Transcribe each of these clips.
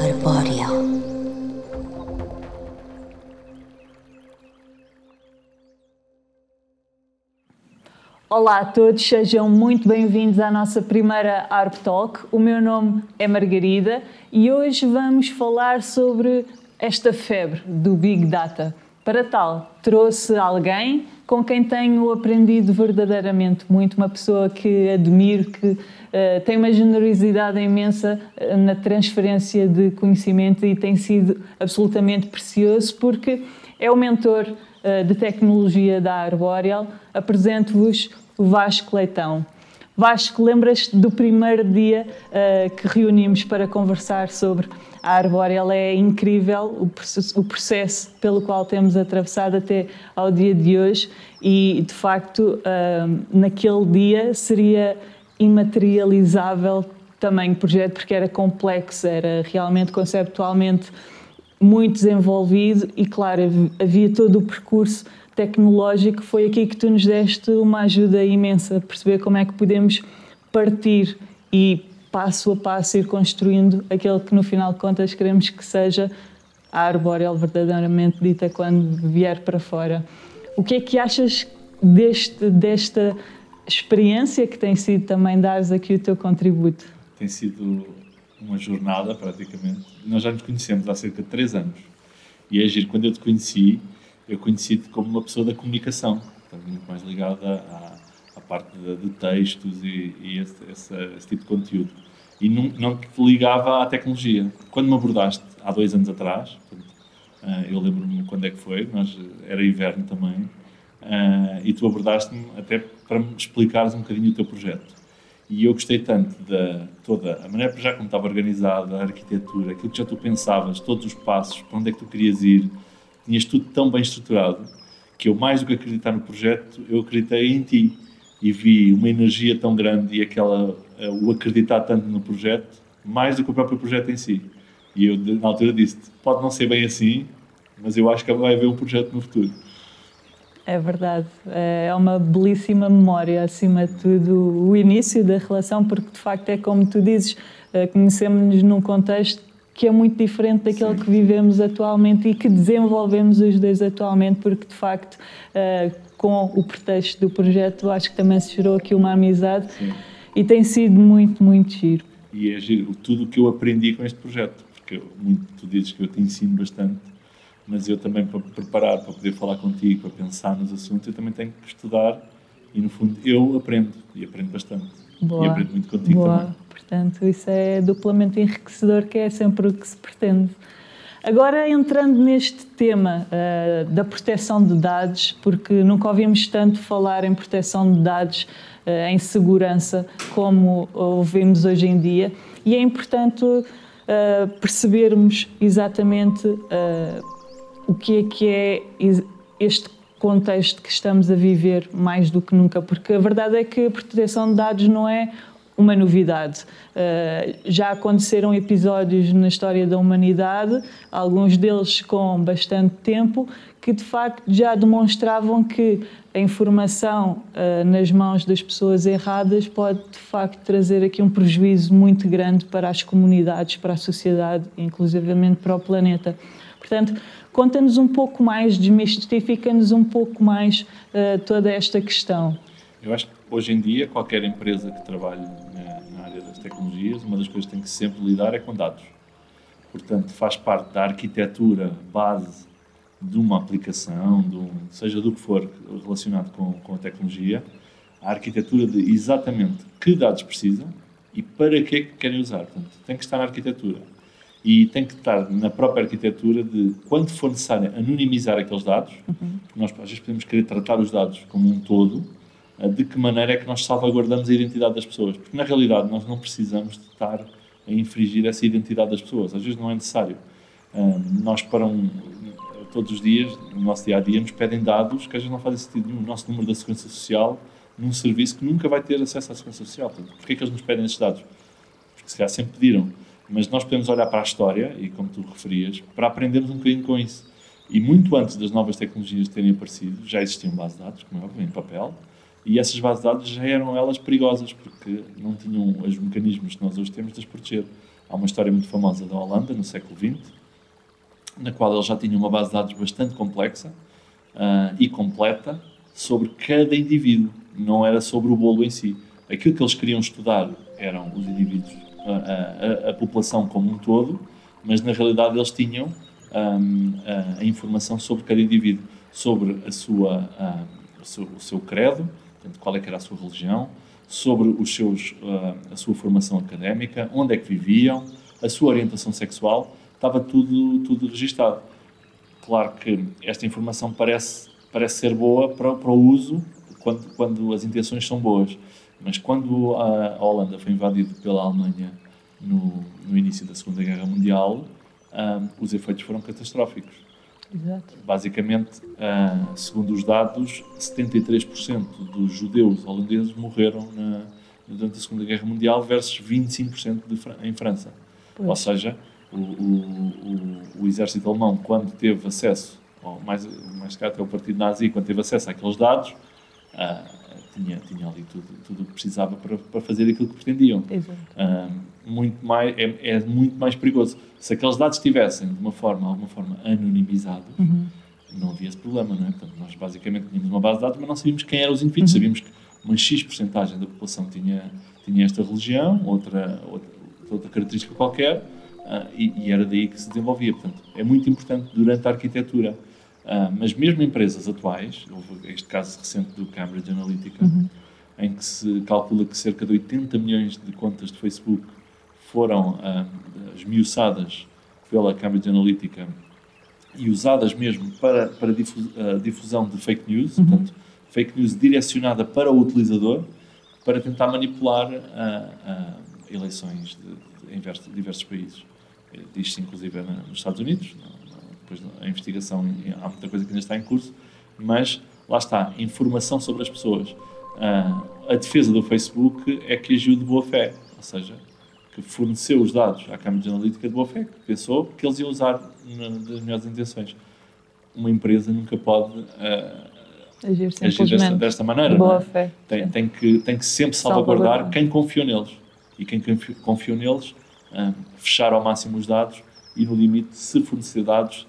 Arbórea. Olá a todos, sejam muito bem-vindos à nossa primeira ARP Talk. O meu nome é Margarida e hoje vamos falar sobre esta febre do Big Data. Para tal, trouxe alguém com quem tenho aprendido verdadeiramente muito, uma pessoa que admiro, que uh, tem uma generosidade imensa uh, na transferência de conhecimento e tem sido absolutamente precioso porque é o mentor uh, de tecnologia da Arboreal. Apresento-vos o Vasco Leitão. Vasco, lembras-te do primeiro dia uh, que reunimos para conversar sobre a Arboreal? É incrível o processo, o processo, pelo qual temos atravessado até ao dia de hoje e, de facto, uh, naquele dia seria imaterializável também o projeto porque era complexo, era realmente conceptualmente muito desenvolvido e, claro, havia todo o percurso tecnológico, foi aqui que tu nos deste uma ajuda imensa perceber como é que podemos partir e passo a passo ir construindo aquele que no final de contas queremos que seja a arbóreo verdadeiramente dita quando vier para fora. O que é que achas deste, desta experiência que tem sido também dares aqui o teu contributo? Tem sido uma jornada praticamente. Nós já nos conhecemos há cerca de três anos e é agir quando eu te conheci eu conheci-te como uma pessoa da comunicação, portanto, muito mais ligada à, à parte de, de, textos e, e esse, esse, esse, tipo de conteúdo. E não, não te ligava à tecnologia. Quando me abordaste há dois anos atrás, portanto, uh, eu lembro-me quando é que foi, nós, era inverno também, uh, e tu abordaste-me até para me explicares um bocadinho o teu projeto. E eu gostei tanto da toda a maneira já como estava organizada, a arquitetura, aquilo que já tu pensavas, todos os passos, para onde é que tu querias ir, tinhas tudo tão bem estruturado que eu, mais do que acreditar no projeto, eu acreditei em ti e vi uma energia tão grande e aquela, eh, o acreditar tanto no projeto, mais do que o próprio projeto em si. E eu, na altura, disse: pode não ser bem assim, mas eu acho que vai haver um projeto no futuro. É verdade, é uma belíssima memória, acima de tudo, o início da relação, porque de facto é como tu dizes, eh, conhecemos-nos num contexto que é muito diferente daquele Sim. que vivemos atualmente e que desenvolvemos os dois atualmente, porque de facto, uh, com o pretexto do projeto, acho que também se gerou aqui uma amizade Sim. e tem sido muito, muito giro. E é giro tudo o que eu aprendi com este projeto, porque muito, tu dizes que eu te ensino bastante, mas eu também, para preparar, para poder falar contigo, para pensar nos assuntos, eu também tenho que estudar e, no fundo, eu aprendo e aprendo bastante. Boa. E aprendo muito contigo Boa. também. Portanto, isso é duplamente enriquecedor, que é sempre o que se pretende. Agora, entrando neste tema uh, da proteção de dados, porque nunca ouvimos tanto falar em proteção de dados, uh, em segurança, como ouvimos hoje em dia, e é importante uh, percebermos exatamente o que é que é este contexto que estamos a viver mais do que nunca, porque a verdade é que a proteção de dados não é uma novidade. Uh, já aconteceram episódios na história da humanidade, alguns deles com bastante tempo, que de facto já demonstravam que a informação uh, nas mãos das pessoas erradas pode de facto trazer aqui um prejuízo muito grande para as comunidades, para a sociedade, inclusivamente para o planeta. Portanto, conta-nos um pouco mais, desmistifica-nos um pouco mais uh, toda esta questão. Eu acho que hoje em dia, qualquer empresa que trabalhe na, na, área das tecnologias, uma das coisas que tem que sempre lidar é com dados. Portanto, faz parte da arquitetura base de uma aplicação, de um, seja do que for relacionado com, com a tecnologia, a arquitetura de exatamente que dados precisam e para que que querem usar. Portanto, tem que estar na arquitetura. E tem que estar na própria arquitetura de, quando for necessário, anonimizar aqueles dados, uhum. nós às vezes podemos querer tratar os dados como um todo, de que maneira é que nós salvaguardamos a identidade das pessoas. Porque, na realidade, nós não precisamos de estar a infringir essa identidade das pessoas. Às vezes não é necessário. nós, para um, todos os dias, no nosso dia a dia, nos pedem dados que às vezes não fazem sentido nenhum. O nosso número da Segurança Social num serviço que nunca vai ter acesso à Segurança Social. Portanto, porquê é que eles nos pedem esses dados? Porque se calhar sempre pediram. Mas nós podemos olhar para a história, e como tu referias, para aprendermos um bocadinho com isso. E muito antes das novas tecnologias terem aparecido, já existiam bases de dados, como é óbvio, em papel, E essas bases de dados já eram elas perigosas, porque não tinham os mecanismos que nós hoje temos de as proteger. Há uma história muito famosa da Holanda, no século XX, na qual eles já tinham uma base de dados bastante complexa uh, e completa sobre cada indivíduo, não era sobre o bolo em si. Aquilo que eles queriam estudar eram os indivíduos, a, a, a população como um todo, mas na realidade eles tinham um, a, a, informação sobre cada indivíduo, sobre a sua, o, seu, o seu credo, portanto, qual é que era a sua religião, sobre os seus, uh, a sua formação académica, onde é que viviam, a sua orientação sexual, estava tudo, tudo registado. Claro que esta informação parece, parece ser boa para, para o uso quando, quando as intenções são boas, mas quando a, Holanda foi invadida pela Alemanha no, no início da Segunda Guerra Mundial, um, os efeitos foram catastróficos. Exato. Basicamente, uh, segundo os dados, 73% dos judeus holandeses morreram na, durante a Segunda Guerra Mundial versus 25% de, em França. Pois. Ou seja, o, o, o, o, exército alemão, quando teve acesso, ou mais, mais cá até o partido nazi, quando teve acesso àqueles dados, uh, tinha, tinha ali tudo, tudo o que precisava para, para fazer aquilo que pretendiam. Uh, muito mais, é, é, muito mais perigoso. Se aqueles dados estivessem de uma forma, alguma forma, anonimizados, uhum. não havia esse problema, não é? Portanto, nós basicamente tínhamos uma base de dados, mas não sabíamos quem eram os indivíduos. Uhum. Sabíamos que uma X porcentagem da população tinha, tinha esta religião, outra, outra, outra característica qualquer, uh, e, e, era daí que se desenvolvia. Portanto, é muito importante durante a arquitetura Uh, mas mesmo empresas atuais, houve este caso recente do Cambridge Analytica, uhum. em que se calcula que cerca de 80 milhões de contas de Facebook foram uh, esmiuçadas pela Cambridge Analytica e usadas mesmo para, para uh, difusão de fake news, uhum. portanto, fake news direcionada para o utilizador, para tentar manipular uh, eleições de, de, em diversos países. Diz-se inclusive nos Estados Unidos, depois a investigação, há muita coisa que ainda está em curso, mas lá está, informação sobre as pessoas. Uh, a defesa do Facebook é que agiu de boa fé, ou seja, que forneceu os dados à Câmara de Analítica de boa fé, que pensou que eles iam usar das melhores intenções. Uma empresa nunca pode uh, agir, agir desta, desta, maneira. Boa é? fé. Tem, tem, que, tem que sempre salvaguardar, quem confiou neles. E quem confiou neles, uh, fechar ao máximo os dados e, no limite, se fornecer dados,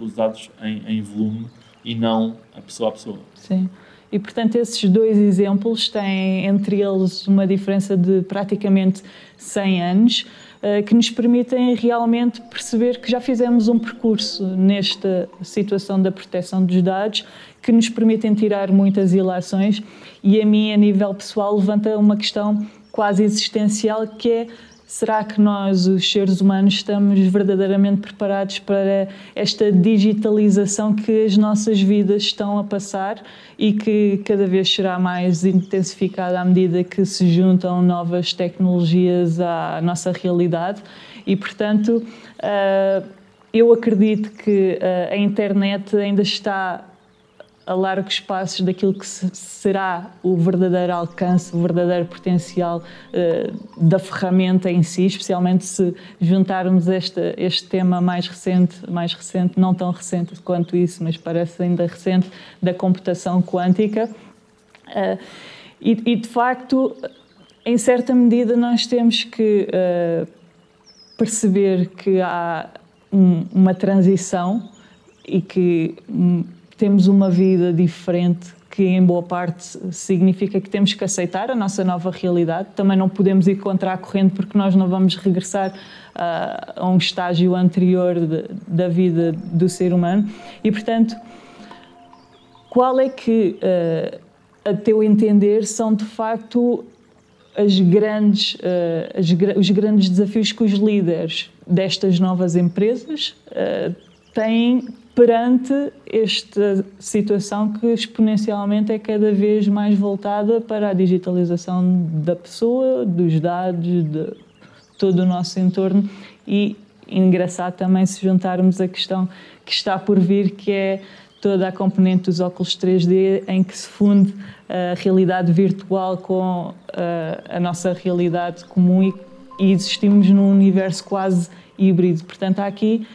os dados em, em volume e não a pessoa a pessoa. Sim. E, portanto, esses dois exemplos têm entre eles uma diferença de praticamente 100 anos, eh, que nos permitem realmente perceber que já fizemos um percurso nesta situação da proteção dos dados, que nos permitem tirar muitas ilações. E a mim, a nível pessoal, levanta uma questão quase existencial que é Será que nós, os seres humanos, estamos verdadeiramente preparados para esta digitalização que as nossas vidas estão a passar e que cada vez será mais intensificada à medida que se juntam novas tecnologias à nossa realidade? E, portanto, eh, eu acredito que eh, a internet ainda está a largos passos daquilo que será o verdadeiro alcance, o verdadeiro potencial uh, da ferramenta em si, especialmente se juntarmos este, este tema mais recente, mais recente, não tão recente quanto isso, mas parece ainda recente, da computação quântica. Uh, e, e, de facto, em certa medida, nós temos que uh, perceber que há um, uma transição e que um, temos uma vida diferente que em boa parte significa que temos que aceitar a nossa nova realidade. Também não podemos ir contra a corrente porque nós não vamos regressar uh, a um estágio anterior de, da vida do ser humano. E, portanto, qual é que, uh, a teu entender, são de facto as grandes, uh, as, os grandes desafios que os líderes destas novas empresas têm perante esta situação que exponencialmente é cada vez mais voltada para a digitalização da pessoa, dos dados, de todo o nosso entorno e engraçado também se juntarmos a questão que está por vir, que é toda a componente dos óculos 3D em que se funde a realidade virtual com a, a nossa realidade comum e, e existimos num universo quase híbrido. Portanto, há aqui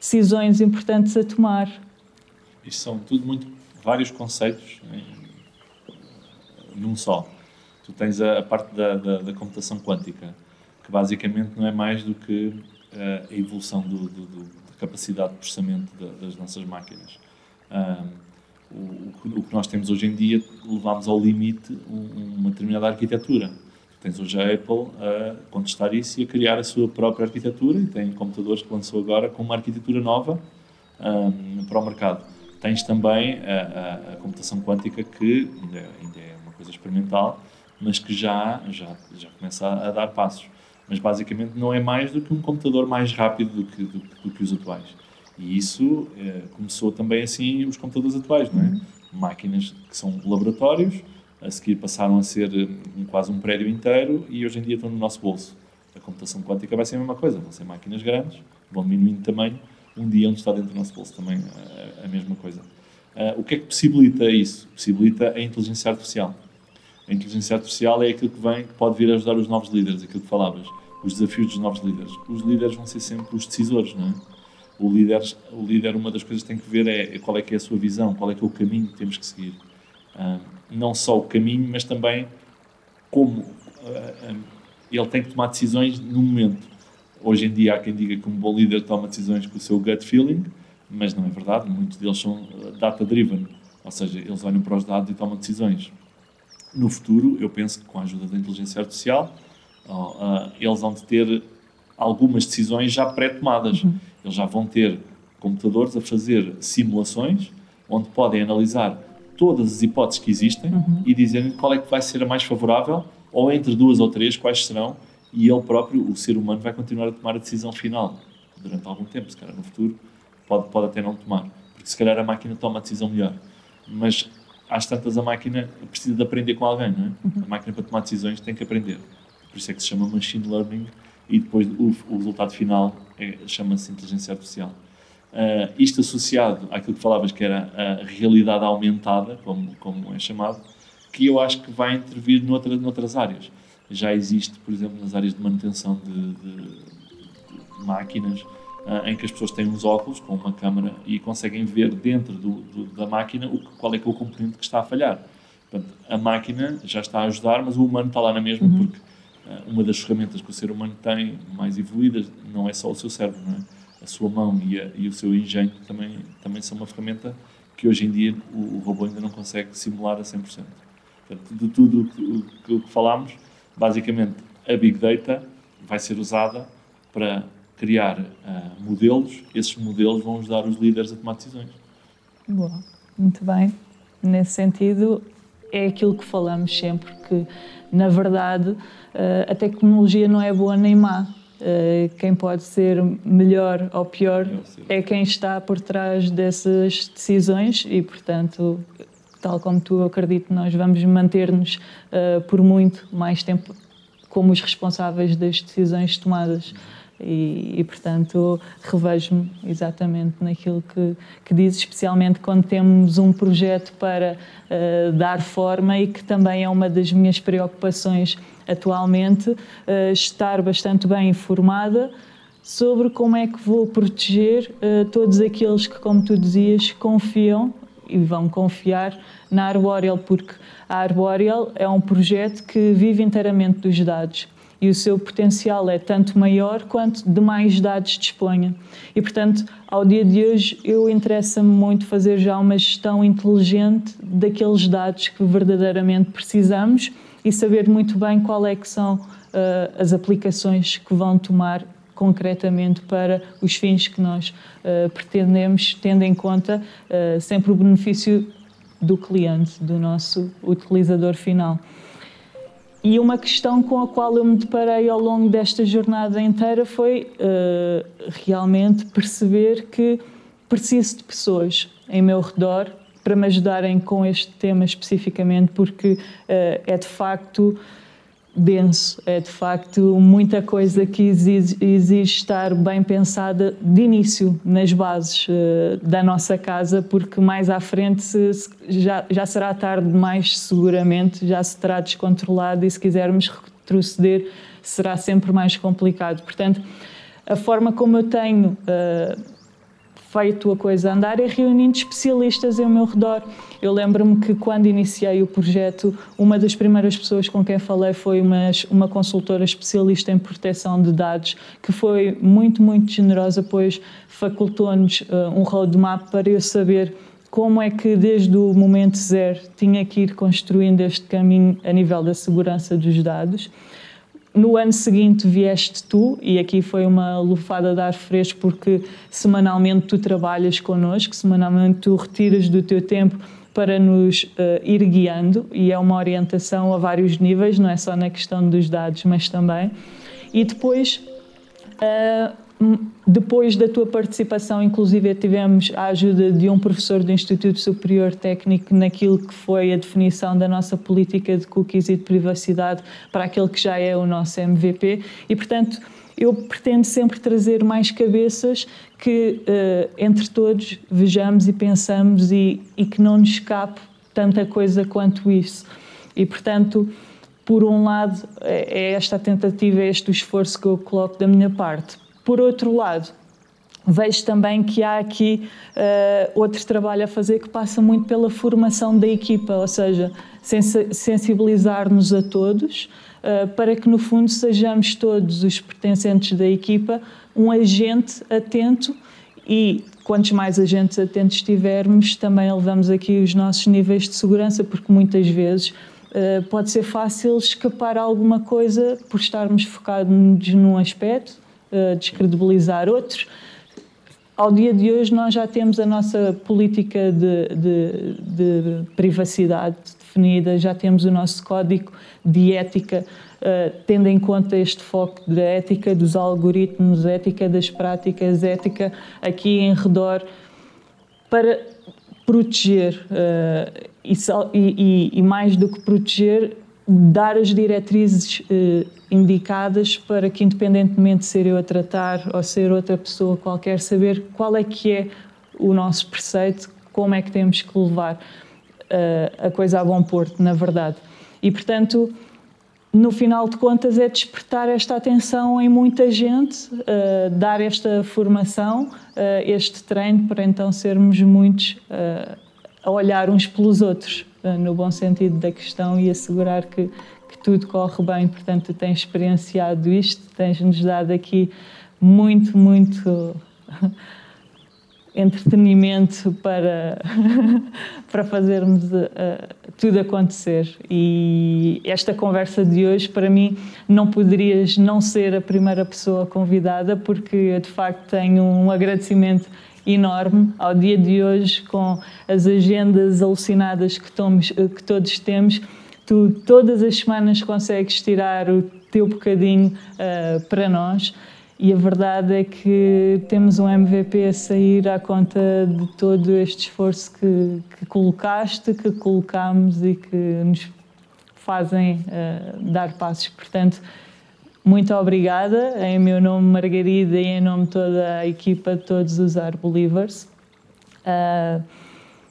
decisões importantes a tomar. Isto são tudo muito vários conceitos. num só. Tu tens a, a parte da, da, da, computação quântica, que basicamente não é mais do que uh, a evolução do, do, do, da capacidade de processamento das nossas máquinas. O, o, que nós temos hoje em dia, levámos ao limite uma determinada arquitetura. Tens hoje a Apple a contestar isso e a criar a sua própria arquitetura e tem computadores que lançou agora com uma arquitetura nova um, para o mercado. Tens também a, a, a computação quântica que ainda, é, ainda, é uma coisa experimental, mas que já, já, já começa a, a, dar passos. Mas basicamente não é mais do que um computador mais rápido do que, do, do que os atuais. E isso é, começou também assim os computadores atuais, não é? Uhum. Máquinas que são laboratórios, a seguir passaram a ser um, quase um prédio inteiro e hoje em dia estão no nosso bolso. A computação quântica vai ser a mesma coisa, vão ser máquinas grandes, vão diminuindo de tamanho, um dia onde está dentro do nosso bolso também a, a mesma coisa. Uh, o que é que possibilita isso? Possibilita a inteligência artificial. A inteligência artificial é aquilo que vem, que pode vir a ajudar os novos líderes, aquilo que falavas, os desafios dos novos líderes. Os líderes vão ser sempre os decisores, não é? o líder, o líder, uma das coisas que tem que ver é qual é que é a sua visão, qual é que é o caminho que temos que seguir. Uh, não só o caminho, mas também como uh, ele tem que tomar decisões no momento. Hoje em dia há quem diga que um bom líder toma decisões com o seu gut feeling, mas não é verdade. Muitos deles são data-driven, ou seja, eles olham para os dados e tomam decisões. No futuro, eu penso que com a ajuda da inteligência artificial, uh, eles vão ter algumas decisões já pré-tomadas. Uhum. Eles já vão ter computadores a fazer simulações onde podem analisar todas as hipóteses que existem uhum. e dizer qual é que vai ser a mais favorável ou entre duas ou três quais serão e ele próprio, o ser humano, vai continuar a tomar a decisão final durante algum tempo, se calhar no futuro pode, pode até não tomar, porque se calhar a máquina toma a decisão melhor. Mas às tantas a máquina precisa de aprender com alguém, não é? Uhum. A máquina para tomar decisões tem que aprender. Por isso é que se chama machine learning e depois o, o resultado final é, chama-se inteligência artificial. Uh, isto associado àquilo que falavas que era a realidade aumentada, como, como é chamado, que eu acho que vai intervir noutra, noutras áreas. Já existe, por exemplo, nas áreas de manutenção de, de, de máquinas, uh, em que as pessoas têm uns óculos com uma câmera e conseguem ver dentro do, do, da máquina o, qual é que é o componente que está a falhar. Portanto, a máquina já está a ajudar, mas o humano está lá na mesma, uhum. porque eh, uma das ferramentas que o ser humano tem mais evoluídas não é só o seu cérebro, não é? A sua mão e, a, e o seu engenho também, também são uma ferramenta que hoje em dia o, o robô ainda não consegue simular a 100%. Portanto, de tudo o que, que falámos, basicamente a Big Data vai ser usada para criar uh, modelos, esses modelos vão ajudar os líderes a tomar decisões. Boa, muito bem. Nesse sentido, é aquilo que falamos sempre, que na verdade a tecnologia não é boa nem má. Quem pode ser melhor ou pior é quem está por trás dessas decisões e, portanto, tal como tu acredito, nós vamos manter-nos por muito mais tempo como os responsáveis das decisões tomadas. E, e, portanto revejo-me exatamente naquilo que, que diz, especialmente quando temos um projeto para uh, dar forma e que também é uma das minhas preocupações atualmente, uh, estar bastante bem informada sobre como é que vou proteger uh, todos aqueles que, como tu dizias, confiam e vão confiar na Arboreal, porque a Arboreal é um projeto que vive inteiramente dos dados e o seu potencial é tanto maior quanto de mais dados disponha. E, portanto, ao dia de hoje, eu interessa-me muito fazer já uma gestão inteligente daqueles dados que verdadeiramente precisamos e saber muito bem qual é que são uh, as aplicações que vão tomar concretamente para os fins que nós uh, pretendemos, tendo em conta uh, sempre o benefício do cliente, do nosso utilizador final. E uma questão com a qual eu me deparei ao longo desta jornada inteira foi uh, realmente perceber que preciso de pessoas em meu redor para me ajudarem com este tema especificamente, porque uh, é de facto denso, é de facto muita coisa que exige, exige estar bem pensada de início nas bases uh, da nossa casa, porque mais à frente se, se, já, já será tarde demais, seguramente, já se terá descontrolado e se quisermos retroceder será sempre mais complicado. Portanto, a forma como eu tenho uh, feito a coisa andar é reunindo especialistas ao meu redor. Eu lembro-me que quando iniciei o projeto, uma das primeiras pessoas com quem falei foi uma, uma consultora especialista em proteção de dados, que foi muito, muito generosa, pois facultou-nos uh, um roadmap para eu saber como é que desde o momento zero tinha que ir construindo este caminho a nível da segurança dos dados. No ano seguinte vieste tu, e aqui foi uma lufada de ar fresco, porque semanalmente tu trabalhas connosco, semanalmente tu retiras do teu tempo para nos uh, ir guiando, e é uma orientação a vários níveis, não é só na questão dos dados, mas também. E depois uh, depois da tua participação, inclusive, tivemos a ajuda de um professor do Instituto Superior Técnico naquilo que foi a definição da nossa política de cookies e de privacidade para aquele que já é o nosso MVP. E, portanto, eu pretendo sempre trazer mais cabeças que, uh, entre todos, vejamos e pensamos e, e que não nos escape tanta coisa quanto isso. E, portanto, por um lado, é, é esta tentativa, é este o esforço que eu coloco da minha parte por outro lado, vejo também que há aqui uh, outro trabalho a fazer que passa muito pela formação da equipa, ou seja, sensibilizar-nos a todos uh, para que, no fundo, sejamos todos os pertencentes da equipa um agente atento e quantos mais agentes atentos tivermos, também elevamos aqui os nossos níveis de segurança, porque muitas vezes uh, pode ser fácil escapar a alguma coisa por estarmos focados num aspecto uh, descredibilizar outros. Ao dia de hoje, nós já temos a nossa política de, de, de privacidade definida, já temos o nosso código de ética, uh, tendo em conta este foco da ética dos algoritmos, ética das práticas, ética aqui em redor, para proteger uh, e, e, e, mais do que proteger, dar as diretrizes uh, indicadas para que, independentemente de ser eu a tratar ou ser outra pessoa qualquer, saber qual é que é o nosso preceito, como é que temos que levar uh, a coisa a bom porto, na verdade. E, portanto, no final de contas, é despertar esta atenção em muita gente, uh, dar esta formação, uh, este treino, para então sermos muitos a olhar uns pelos outros. Eh, no bom sentido da questão, e assegurar que, que tudo corre bem. Portanto, tens experienciado isto, tens-nos dado aqui muito, muito entretenimento para, para fazermos uh, tudo acontecer. E esta conversa de hoje, para mim, não poderias não ser a primeira pessoa convidada, porque eu de facto tenho um agradecimento enorme ao dia de hoje, com as agendas alucinadas que, que todos temos. Tu todas as semanas consegues tirar o teu bocadinho uh, para nós e a verdade é que temos um MVP a sair à conta de todo este esforço que, que colocaste, que colocamos e que nos fazem uh, dar passos. Portanto, muito obrigada, em meu nome Margarida e em nome de toda a equipa de todos os Arbolivers. Uh,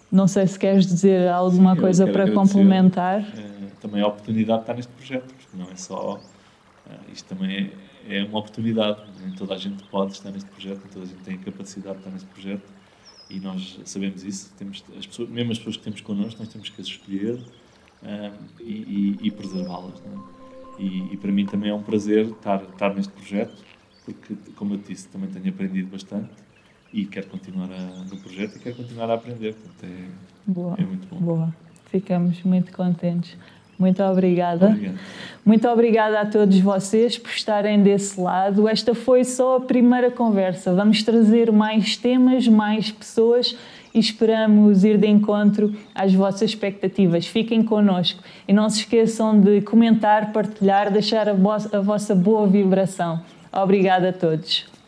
não sei se queres dizer alguma Sim, coisa para complementar. Uh, também a oportunidade de estar neste projeto, porque não é só. Uh, isto também é, é, uma oportunidade. Nem toda a gente pode estar neste projeto, nem toda a gente tem a capacidade de estar neste projeto e nós sabemos isso. Temos as pessoas, mesmo as pessoas que temos connosco, nós temos que as escolher e, e, e preservá-las. Não é? E, e, para mim também é um prazer estar, estar neste projeto, porque, como eu disse, também tenho aprendido bastante e quero continuar a, no projeto e quero continuar a aprender. Portanto, é, boa, é muito bom. Boa, ficamos muito contentes. Muito obrigada. Obrigado. Muito obrigada a todos vocês por estarem desse lado. Esta foi só a primeira conversa. Vamos trazer mais temas, mais pessoas e esperamos ir de encontro às vossas expectativas. Fiquem connosco e não se esqueçam de comentar, partilhar, deixar a, vossa boa vibração. Obrigada a todos.